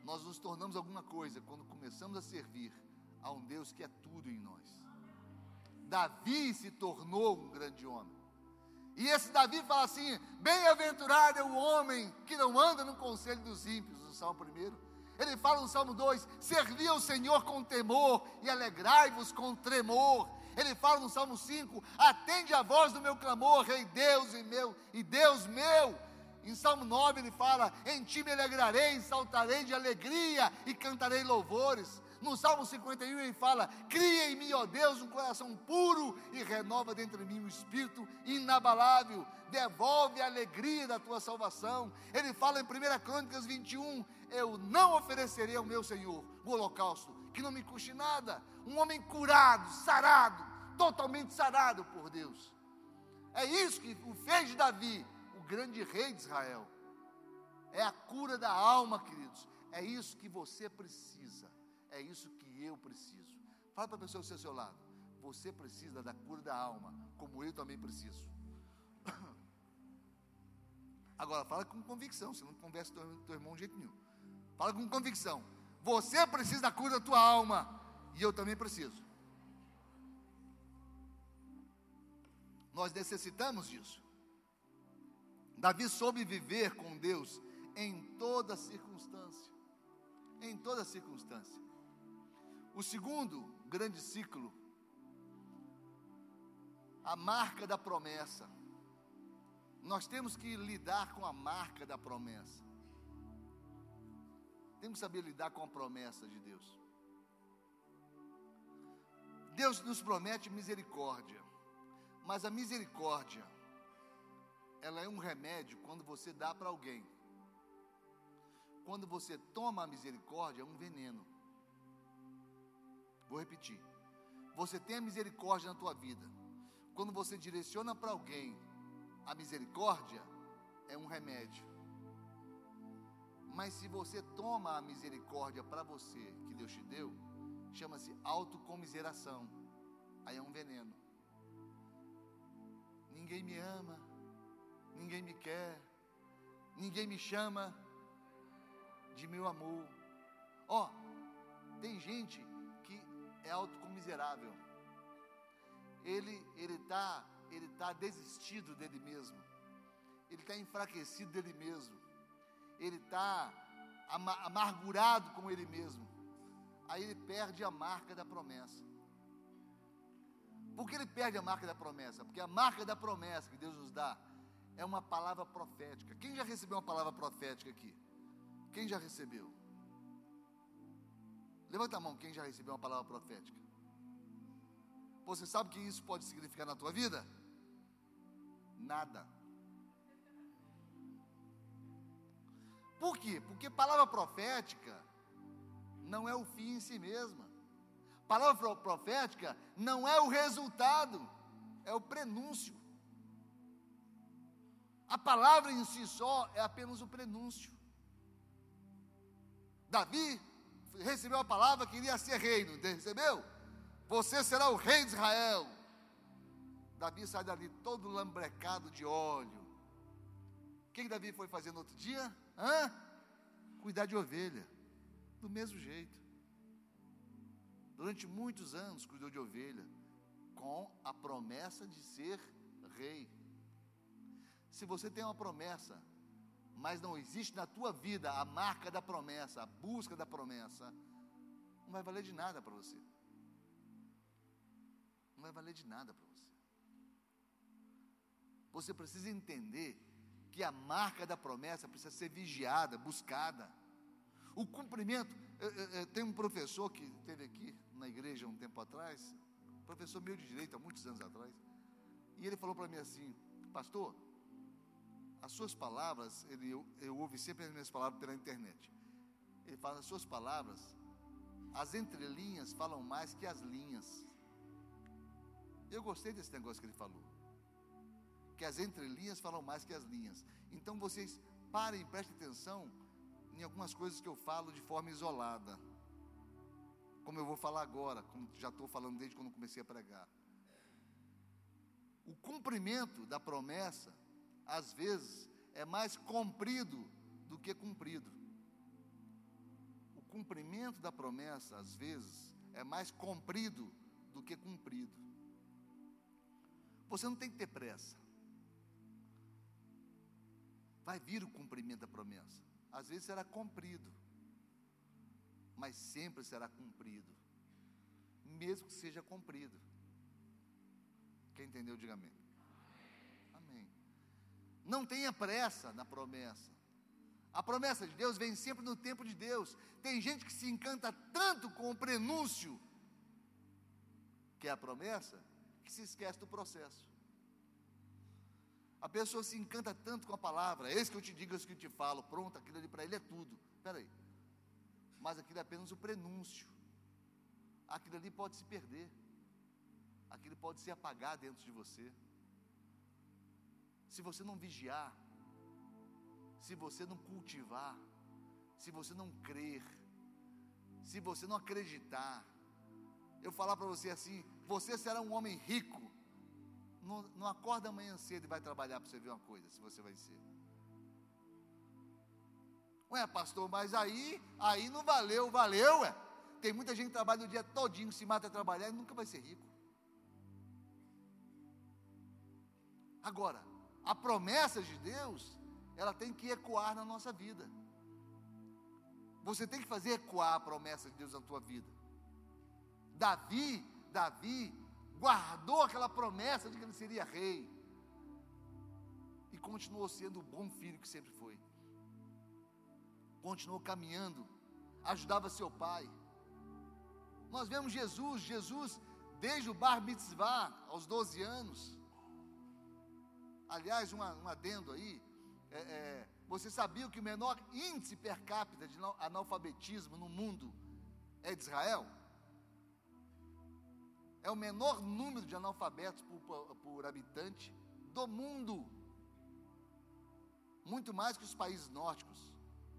Speaker 1: Nós nos tornamos alguma coisa quando começamos a servir a um Deus que é tudo em nós. Davi se tornou um grande homem. E esse Davi fala assim: Bem-aventurado é o homem que não anda no conselho dos ímpios, no Salmo 1. Ele fala no Salmo 2: Servi ao Senhor com temor e alegrai-vos com tremor. Ele fala no Salmo 5: Atende a voz do meu clamor, Rei Deus e meu, e Deus meu. Em Salmo 9 ele fala: Em ti me alegrarei, saltarei de alegria e cantarei louvores. No Salmo 51 ele fala: Cria em mim, ó Deus, um coração puro e renova dentro de mim um espírito inabalável. Devolve a alegria da tua salvação. Ele fala em 1 Crônicas 21: Eu não oferecerei ao meu Senhor o holocausto, que não me custe nada. Um homem curado, sarado, totalmente sarado por Deus. É isso que o fez de Davi, o grande rei de Israel. É a cura da alma, queridos. É isso que você precisa. É isso que eu preciso. Fala para a pessoa que ao seu lado. Você precisa da cura da alma, como eu também preciso. Agora, fala com convicção, você não conversa com teu irmão de jeito nenhum. Fala com convicção. Você precisa da cura da tua alma, e eu também preciso. Nós necessitamos disso. Davi soube viver com Deus em toda circunstância. Em toda circunstância. O segundo grande ciclo, a marca da promessa. Nós temos que lidar com a marca da promessa. Temos que saber lidar com a promessa de Deus. Deus nos promete misericórdia, mas a misericórdia, ela é um remédio quando você dá para alguém. Quando você toma a misericórdia, é um veneno. Vou repetir. Você tem a misericórdia na tua vida. Quando você direciona para alguém a misericórdia, é um remédio. Mas se você toma a misericórdia para você, que Deus te deu, chama-se autocomiseração. Aí é um veneno. Ninguém me ama, ninguém me quer, ninguém me chama de meu amor. Ó, oh, tem gente é autocomiserável. Ele ele está ele tá desistido dele mesmo. Ele está enfraquecido dele mesmo. Ele está amargurado com ele mesmo. Aí ele perde a marca da promessa. Por que ele perde a marca da promessa? Porque a marca da promessa que Deus nos dá é uma palavra profética. Quem já recebeu uma palavra profética aqui? Quem já recebeu? Levanta a mão quem já recebeu uma palavra profética. Você sabe o que isso pode significar na tua vida? Nada. Por quê? Porque palavra profética não é o fim em si mesma. Palavra profética não é o resultado, é o prenúncio. A palavra em si só é apenas o prenúncio. Davi recebeu a palavra que iria ser reino, recebeu? Você será o rei de Israel. Davi sai dali todo lambrecado de óleo. O que, Davi foi fazer no outro dia? Hã? Cuidar de ovelha. Do mesmo jeito. Durante muitos anos cuidou de ovelha. Com a promessa de ser rei. Se você tem uma promessa, mas não existe na tua vida a marca da promessa, a busca da promessa, não vai valer de nada para você. Não vai valer de nada para você. Você precisa entender que a marca da promessa precisa ser vigiada, buscada. O cumprimento. tem um professor que esteve aqui na igreja um tempo atrás, professor meu de direito, há muitos anos atrás, e ele falou para mim assim: Pastor, as suas palavras, ele, eu, eu ouvi sempre as minhas palavras pela internet. Ele fala: As suas palavras, as entrelinhas falam mais que as linhas. Eu gostei desse negócio que ele falou. Que as entrelinhas falam mais que as linhas. Então vocês parem, prestem atenção em algumas coisas que eu falo de forma isolada. Como eu vou falar agora, como já estou falando desde quando comecei a pregar. O cumprimento da promessa, às vezes, é mais comprido do que cumprido. O cumprimento da promessa, às vezes, é mais comprido do que cumprido. Você não tem que ter pressa. Vai vir o cumprimento da promessa. Às vezes será cumprido, mas sempre será cumprido, mesmo que seja cumprido. Quem entendeu, diga amém. Não tenha pressa na promessa. A promessa de Deus vem sempre no tempo de Deus. Tem gente que se encanta tanto com o prenúncio, que é a promessa, que se esquece do processo. A pessoa se encanta tanto com a palavra, isso que eu te digo, isso que eu te falo, pronto, aquilo ali para ele é tudo. Espera aí. Mas aquilo é apenas o prenúncio. Aquilo ali pode se perder. Aquilo pode se apagar dentro de você. Se você não vigiar, se você não cultivar, se você não crer, se você não acreditar, eu falar para você assim: você será um homem rico. Não, não acorda amanhã cedo e vai trabalhar para você ver uma coisa, se você vai ser. Ué, pastor, mas aí, aí não valeu, valeu, ué. Tem muita gente que trabalha o dia todinho, se mata a trabalhar e nunca vai ser rico. Agora, a promessa de Deus, ela tem que ecoar na nossa vida. Você tem que fazer ecoar a promessa de Deus na tua vida. Davi, Davi guardou aquela promessa de que ele seria rei. E continuou sendo o bom filho que sempre foi. Continuou caminhando, ajudava seu pai. Nós vemos Jesus, Jesus, desde o bar mitzvah, aos 12 anos. Aliás, uma, um adendo aí, é, é, você sabia que o menor índice per capita de analfabetismo no mundo é de Israel? É o menor número de analfabetos por, por, por habitante do mundo. Muito mais que os países nórdicos,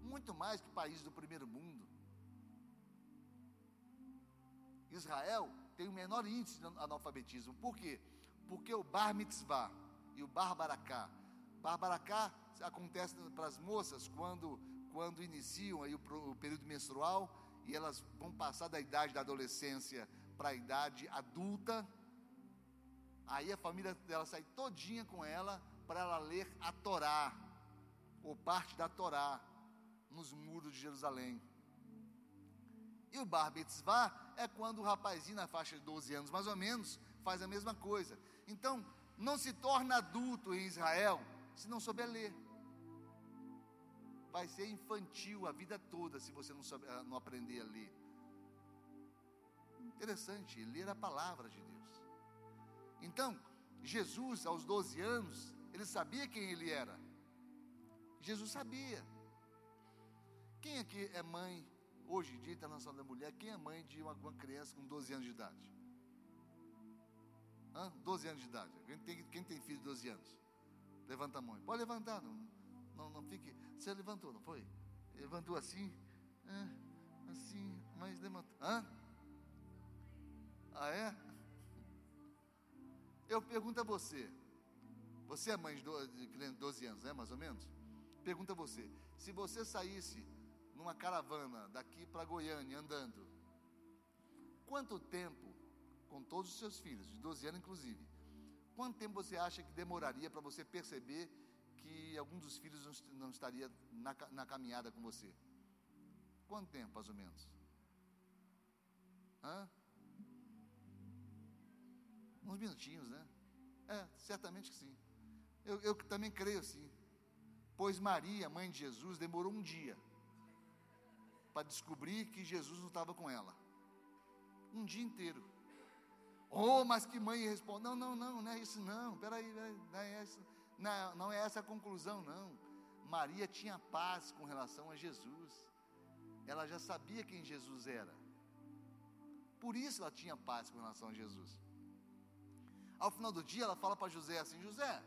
Speaker 1: muito mais que países do primeiro mundo. Israel tem o menor índice de analfabetismo. Por quê? Porque o Bar Mitzvah e o Barbaracá. Barbaracá acontece para as moças quando, quando iniciam aí o, o período menstrual e elas vão passar da idade da adolescência para a idade adulta. Aí a família dela sai todinha com ela para ela ler a Torá, ou parte da Torá, nos muros de Jerusalém. E o Bar Mitzvah é quando o rapazinho na faixa de 12 anos, mais ou menos, faz a mesma coisa. Então, não se torna adulto em Israel se não souber ler. Vai ser infantil a vida toda se você não, souber, não aprender a ler. Interessante, ler a palavra de Deus. Então, Jesus, aos 12 anos, ele sabia quem ele era. Jesus sabia. Quem aqui é mãe, hoje em dia, Internacional da Mulher, quem é mãe de uma, uma criança com 12 anos de idade? Hã? 12 anos de idade. Quem tem, quem tem filho de 12 anos? Levanta a mão. Pode levantar, não, não, não fique. Você levantou, não foi? Levantou assim, assim, mas levantou. Hã? Ah, é? Eu pergunto a você. Você é mãe de 12 anos, né? Mais ou menos? Pergunta a você. Se você saísse numa caravana daqui para Goiânia andando, quanto tempo com todos os seus filhos, de 12 anos inclusive, quanto tempo você acha que demoraria para você perceber que algum dos filhos não estaria na, na caminhada com você? Quanto tempo, mais ou menos? Hã? Uns minutinhos, né? É, certamente que sim. Eu, eu também creio assim. Pois Maria, mãe de Jesus, demorou um dia para descobrir que Jesus não estava com ela. Um dia inteiro. Oh, mas que mãe responde: Não, não, não, não é isso não. Peraí, peraí não, é essa, não, não é essa a conclusão, não. Maria tinha paz com relação a Jesus. Ela já sabia quem Jesus era. Por isso ela tinha paz com relação a Jesus. Ao final do dia, ela fala para José assim: José,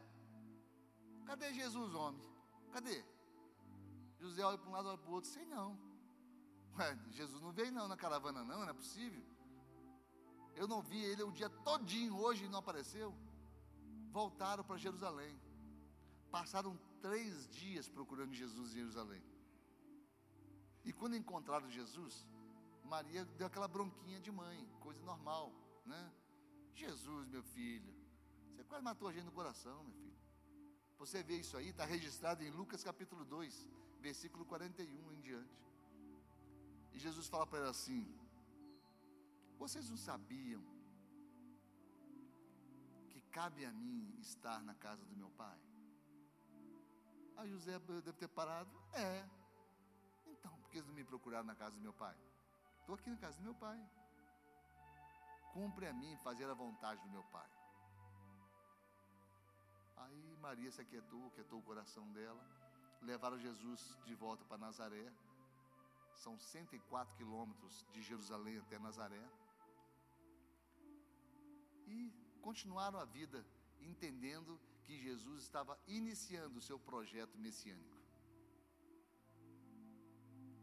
Speaker 1: cadê Jesus, homem? Cadê? José olha para um lado, olha para o outro, sei não. Ué, Jesus não veio não na caravana, não, não é possível. Eu não vi ele o dia todinho, hoje não apareceu. Voltaram para Jerusalém. Passaram três dias procurando Jesus em Jerusalém. E quando encontraram Jesus, Maria deu aquela bronquinha de mãe, coisa normal, né? Jesus, meu filho, você quase matou a gente no coração, meu filho. Você vê isso aí, está registrado em Lucas capítulo 2, versículo 41 em diante. E Jesus fala para ela assim: Vocês não sabiam que cabe a mim estar na casa do meu pai? Aí José deve ter parado. É. Então, por que eles não me procuraram na casa do meu pai? Estou aqui na casa do meu pai. Cumpre a mim fazer a vontade do meu pai. Aí Maria se aquietou, aquietou o coração dela. Levaram Jesus de volta para Nazaré. São 104 quilômetros de Jerusalém até Nazaré. E continuaram a vida entendendo que Jesus estava iniciando o seu projeto messiânico.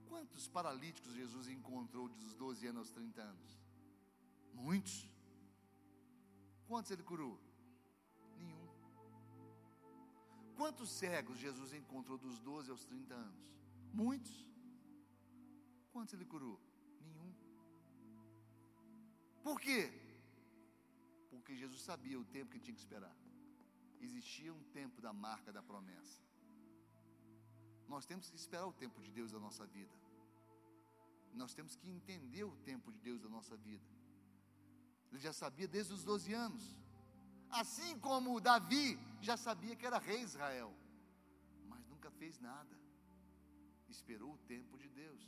Speaker 1: Quantos paralíticos Jesus encontrou dos 12 anos aos 30 anos? Muitos. Quantos ele curou? Nenhum. Quantos cegos Jesus encontrou dos 12 aos 30 anos? Muitos. Quantos ele curou? Nenhum. Por quê? Porque Jesus sabia o tempo que tinha que esperar. Existia um tempo da marca da promessa. Nós temos que esperar o tempo de Deus da nossa vida. Nós temos que entender o tempo de Deus da nossa vida. Ele já sabia desde os 12 anos. Assim como Davi já sabia que era rei Israel, mas nunca fez nada. Esperou o tempo de Deus.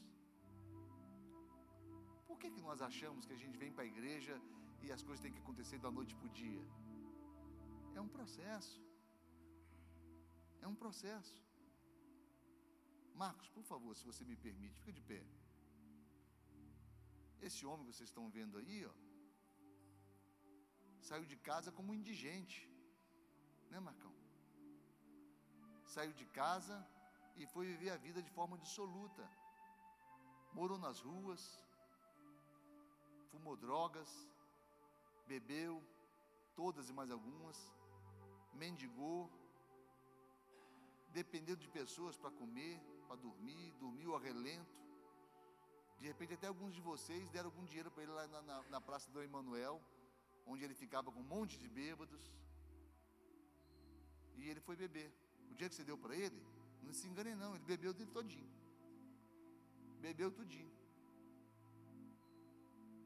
Speaker 1: Por que, que nós achamos que a gente vem para a igreja e as coisas têm que acontecer da noite para o dia? É um processo. É um processo. Marcos, por favor, se você me permite, fica de pé. Esse homem que vocês estão vendo aí, ó, saiu de casa como indigente, né, Marcão? Saiu de casa e foi viver a vida de forma dissoluta. Morou nas ruas, fumou drogas, bebeu, todas e mais algumas, mendigou, dependeu de pessoas para comer, para dormir, dormiu a relento. De repente, até alguns de vocês deram algum dinheiro para ele lá na, na, na Praça do Emanuel, onde ele ficava com um monte de bêbados. E ele foi beber. O dia que você deu para ele, não se engane não, ele bebeu dele todinho. Bebeu tudinho.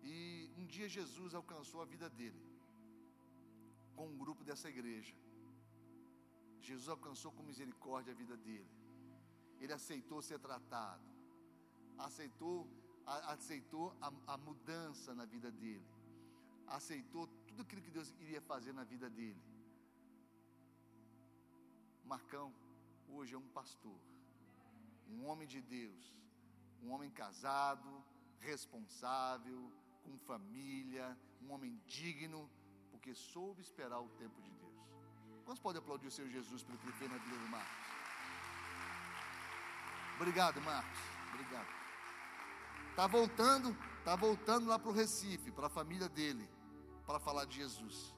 Speaker 1: E um dia Jesus alcançou a vida dele com um grupo dessa igreja. Jesus alcançou com misericórdia a vida dele. Ele aceitou ser tratado. Aceitou a, aceitou a, a mudança na vida dele, aceitou tudo aquilo que Deus iria fazer na vida dele. Marcão, hoje é um pastor, um homem de Deus, um homem casado, responsável, com família, um homem digno, porque soube esperar o tempo de Deus. Quantos podem aplaudir o Senhor Jesus pelo que fez na vida do Marcos? Obrigado, Marcos. Obrigado. Está voltando, está voltando lá para o Recife, para a família dele, para falar de Jesus.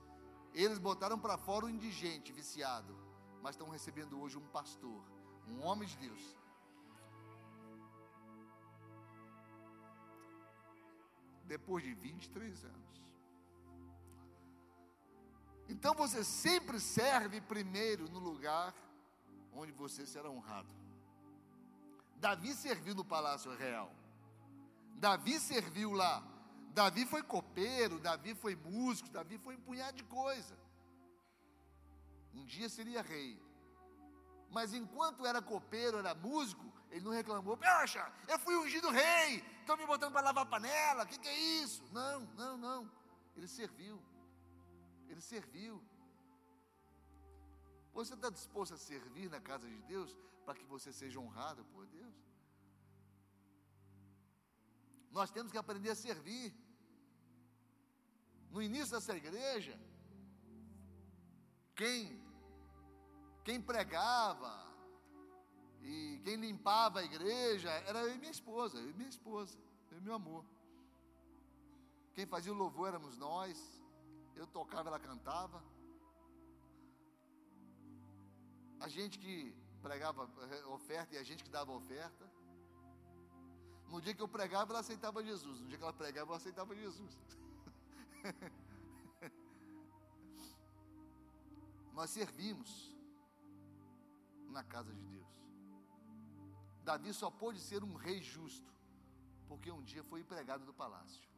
Speaker 1: Eles botaram para fora o indigente, viciado, mas estão recebendo hoje um pastor, um homem de Deus. Depois de 23 anos. Então você sempre serve primeiro no lugar onde você será honrado. Davi serviu no palácio real. Davi serviu lá. Davi foi copeiro, Davi foi músico, Davi foi um punhado de coisa. Um dia seria rei. Mas enquanto era copeiro, era músico, ele não reclamou, poxa, eu fui ungido rei, estão me botando para lavar panela, o que, que é isso? Não, não, não. Ele serviu. Ele serviu. Você está disposto a servir na casa de Deus para que você seja honrado por Deus? Nós temos que aprender a servir. No início dessa igreja, quem quem pregava, e quem limpava a igreja era eu e minha esposa, eu e minha esposa, eu e meu amor. Quem fazia o louvor éramos nós, eu tocava, ela cantava. A gente que pregava eh, oferta e a gente que dava oferta. No dia que eu pregava, ela aceitava Jesus. No dia que ela pregava, eu aceitava Jesus. Nós servimos na casa de Deus. Davi só pôde ser um rei justo, porque um dia foi empregado do palácio.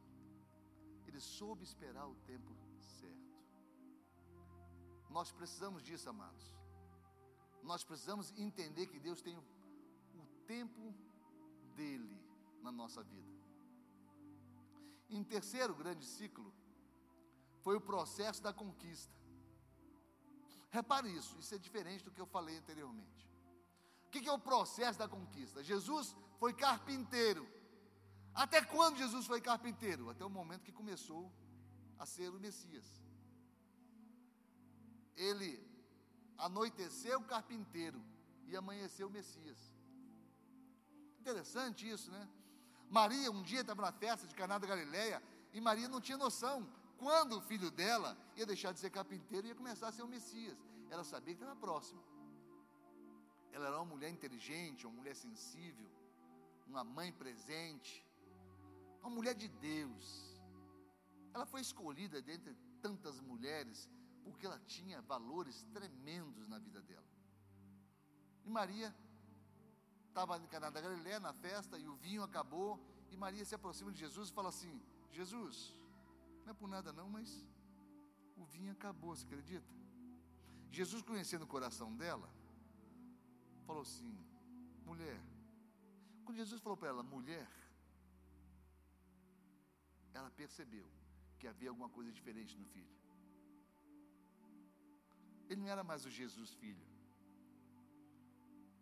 Speaker 1: Ele soube esperar o tempo certo. Nós precisamos disso, amados. Nós precisamos entender que Deus tem o, tempo dele na nossa vida. Em terceiro grande ciclo, foi o processo da conquista. Repare isso, isso é diferente do que eu falei anteriormente. O que é o processo da conquista? Jesus foi carpinteiro. Até quando Jesus foi carpinteiro? Até o momento que começou a ser o Messias. Ele anoiteceu carpinteiro e amanheceu o Messias. Interessante isso, né? Maria um dia estava na festa de Caná da Galileia e Maria não tinha noção quando o filho dela ia deixar de ser carpinteiro e ia começar a ser o Messias. Ela sabia que estava próximo. Ela era uma mulher inteligente, uma mulher sensível, uma mãe presente, uma mulher de Deus. Ela foi escolhida dentre tantas mulheres porque ela tinha valores tremendos na vida dela. E Maria estava em Caná da Galiléia na festa e o vinho acabou e Maria se aproxima de Jesus e fala assim: Jesus, não é por nada não, mas o vinho acabou, você acredita? Jesus, conhecendo o coração dela, falou assim: mulher. Quando Jesus falou para ela, mulher, ela percebeu que havia alguma coisa diferente no filho. Ele não era mais o Jesus filho.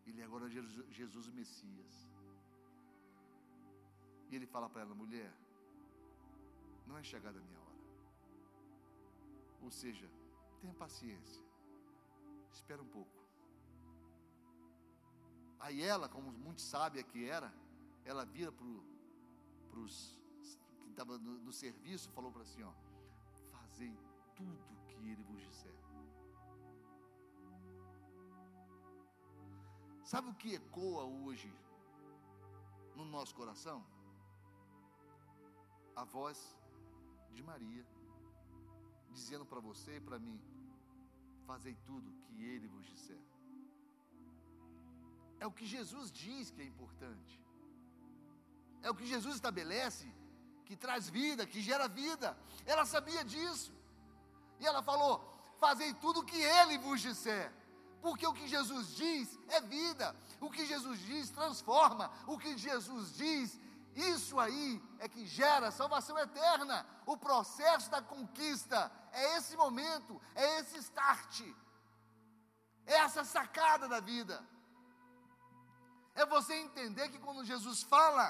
Speaker 1: Ele é agora Jesus, Jesus o Messias. E ele fala para ela, mulher, não é chegada a minha hora. Ou seja, tenha paciência. Espera um pouco. Aí ela, como muito sábia que era, ela vira para os que estava no, no, serviço, falou para assim, ó, fazei tudo que ele vos disser. Sabe o que ecoa hoje no nosso coração? A voz de Maria, dizendo para você e para mim: fazei tudo que ele vos disser. É o que Jesus diz que é importante. É o que Jesus estabelece, que traz vida, que gera vida. Ela sabia disso. E ela falou: fazei tudo o que ele vos disser. Porque o que Jesus diz é vida. O que Jesus diz transforma. O que Jesus diz isso aí é que gera salvação eterna. O processo da conquista é esse momento, é esse start, é essa sacada da vida. É você entender que quando Jesus fala,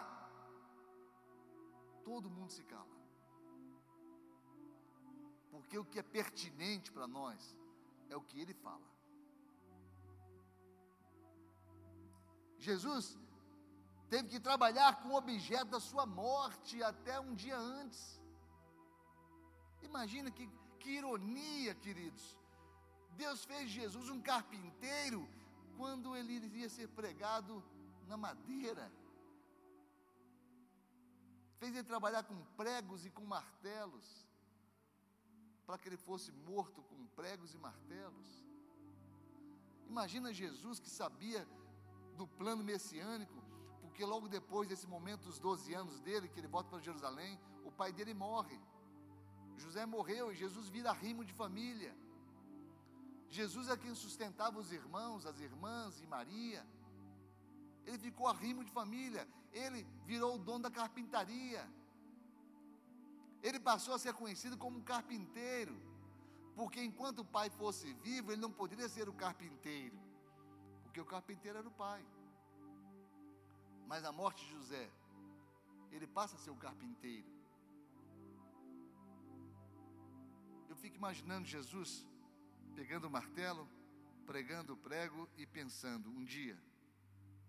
Speaker 1: todo mundo se cala. Porque o que é pertinente para nós é o que ele fala. Jesus teve que trabalhar com o objeto da sua morte até um dia antes. Imagina que, que ironia, queridos. Deus fez Jesus um carpinteiro quando ele iria ser pregado na madeira. Fez ele trabalhar com pregos e com martelos, para que ele fosse morto com pregos e martelos. Imagina Jesus que sabia do plano messiânico, porque logo depois desse momento, dos 12 anos dele, que ele volta para Jerusalém, o pai dele morre. José morreu e Jesus vira rimo de família. Jesus é quem sustentava os irmãos, as irmãs e Maria. Ele ficou arrimo de família. Ele virou o dono da carpintaria. Ele passou a ser conhecido como um carpinteiro. Porque enquanto o pai fosse vivo, ele não poderia ser o carpinteiro. Porque o carpinteiro era o pai. Mas a morte de José, ele passa a ser o carpinteiro. Eu fico imaginando Jesus pegando o martelo, pregando o prego e pensando: um dia,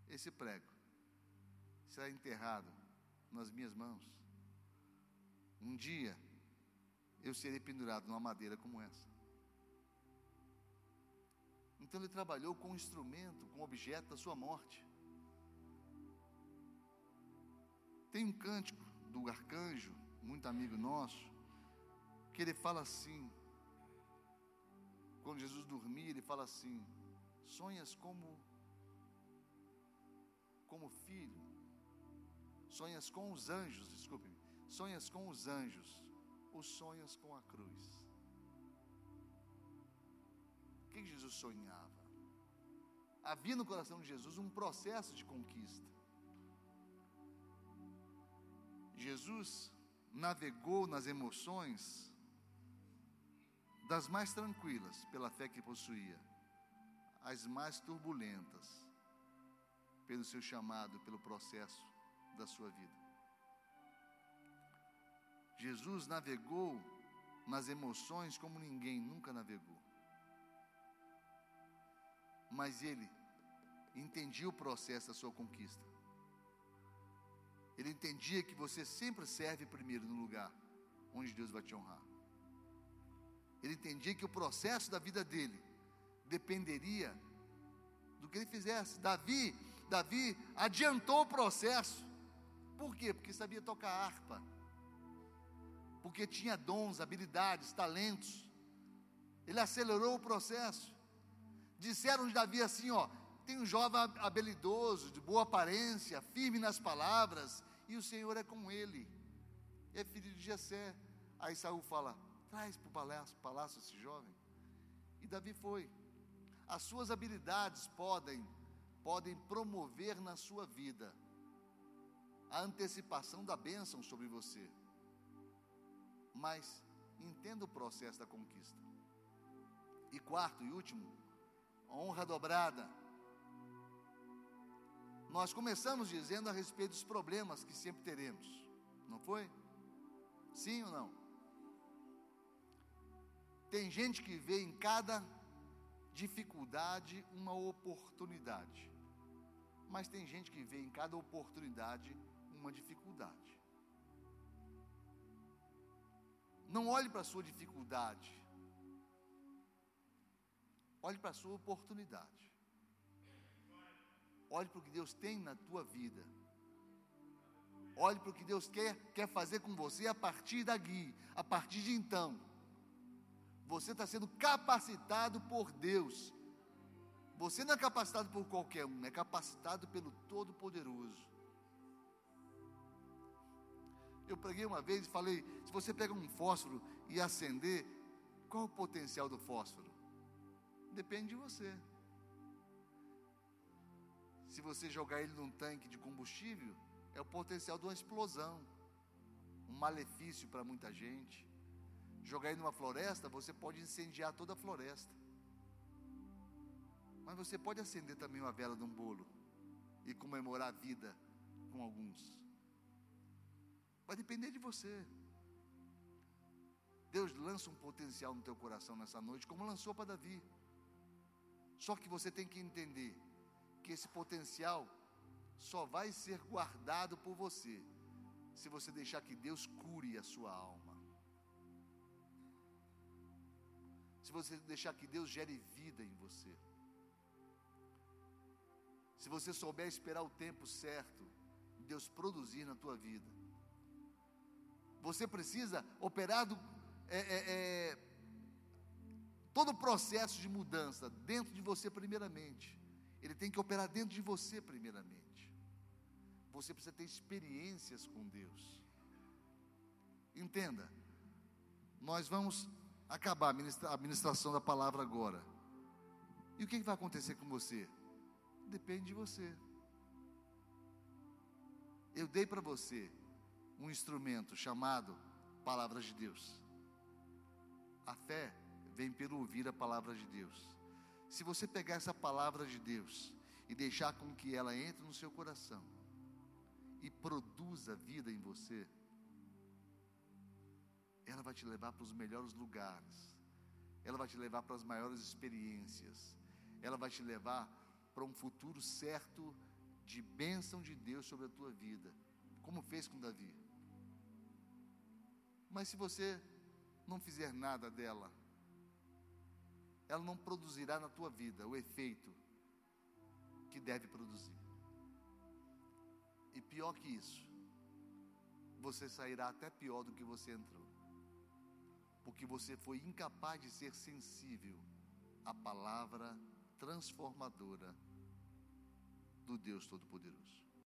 Speaker 1: esse prego será enterrado nas minhas mãos. Um dia, eu serei pendurado numa madeira como essa. Então ele trabalhou com o instrumento, com o objeto da sua morte. Tem um cântico do arcanjo, muito amigo nosso, que ele fala assim: quando Jesus dormia, ele fala assim: sonhas como como filho, sonhas com os anjos, desculpe-me, sonhas com os anjos, ou sonhas com a cruz. O que Jesus sonhava? Havia no coração de Jesus um processo de conquista. Jesus navegou nas emoções das mais tranquilas, pela fé que possuía, as mais turbulentas, pelo seu chamado, pelo processo da sua vida. Jesus navegou nas emoções como ninguém nunca navegou. Mas ele entendia o processo da sua conquista. Ele entendia que você sempre serve primeiro no lugar onde Deus vai te honrar. Ele entendia que o processo da vida dele dependeria do que ele fizesse. Davi, Davi adiantou o processo. Por quê? Porque sabia tocar harpa. Porque tinha dons, habilidades, talentos. Ele acelerou o processo. Disseram de Davi assim, ó, tem um jovem habilidoso, de boa aparência, firme nas palavras, e o Senhor é com ele. É filho de Jessé. Aí Saul fala: Traz para o palácio, palácio esse jovem. E Davi foi. As suas habilidades podem, podem promover na sua vida a antecipação da bênção sobre você. Mas entenda o processo da conquista. E quarto e último, honra dobrada. Nós começamos dizendo a respeito dos problemas que sempre teremos, não foi? Sim ou não? Tem gente que vê em cada dificuldade uma oportunidade. Mas tem gente que vê em cada oportunidade uma dificuldade. Não olhe para a sua dificuldade. Olhe para a sua oportunidade. Olhe para o que Deus tem na tua vida. Olhe para o que Deus quer, quer fazer com você a partir daqui, a partir de então. Você está sendo capacitado por Deus. Você não é capacitado por qualquer um, é capacitado pelo Todo-Poderoso. Eu preguei uma vez e falei: se você pega um fósforo e acender, qual o potencial do fósforo? Depende de você. Se você jogar ele num tanque de combustível, é o potencial de uma explosão, um malefício para muita gente jogar ele numa floresta, você pode incendiar toda a floresta. Mas você pode acender também uma vela de um bolo e comemorar a vida com alguns. Vai depender de você. Deus lança um potencial no teu coração nessa noite, como lançou para Davi. Só que você tem que entender que esse potencial só vai ser guardado por você se você deixar que Deus cure a sua alma. se você deixar que Deus gere vida em você, se você souber esperar o tempo certo, Deus produzir na tua vida, você precisa operar do, é, é, é, Todo o processo de mudança dentro de você, primeiramente, ele tem que operar dentro de você, primeiramente. Você precisa ter experiências com Deus. Entenda, nós vamos acabar a administração da palavra agora. E o que vai acontecer com você? Depende de você. Eu dei para você um instrumento chamado Palavra de Deus. A fé vem pelo ouvir a palavra de Deus. Se você pegar essa palavra de Deus e deixar com que ela entre no seu coração e produza vida em você, ela vai te levar para os melhores lugares, ela vai te levar para as maiores experiências, ela vai te levar para um futuro certo de bênção de Deus sobre a tua vida, como fez com Davi. Mas se você não fizer nada dela, ela não produzirá na tua vida o efeito que deve produzir. E pior que isso, você sairá até pior do que você entrou, porque você foi incapaz de ser sensível à palavra transformadora do Deus Todo-Poderoso.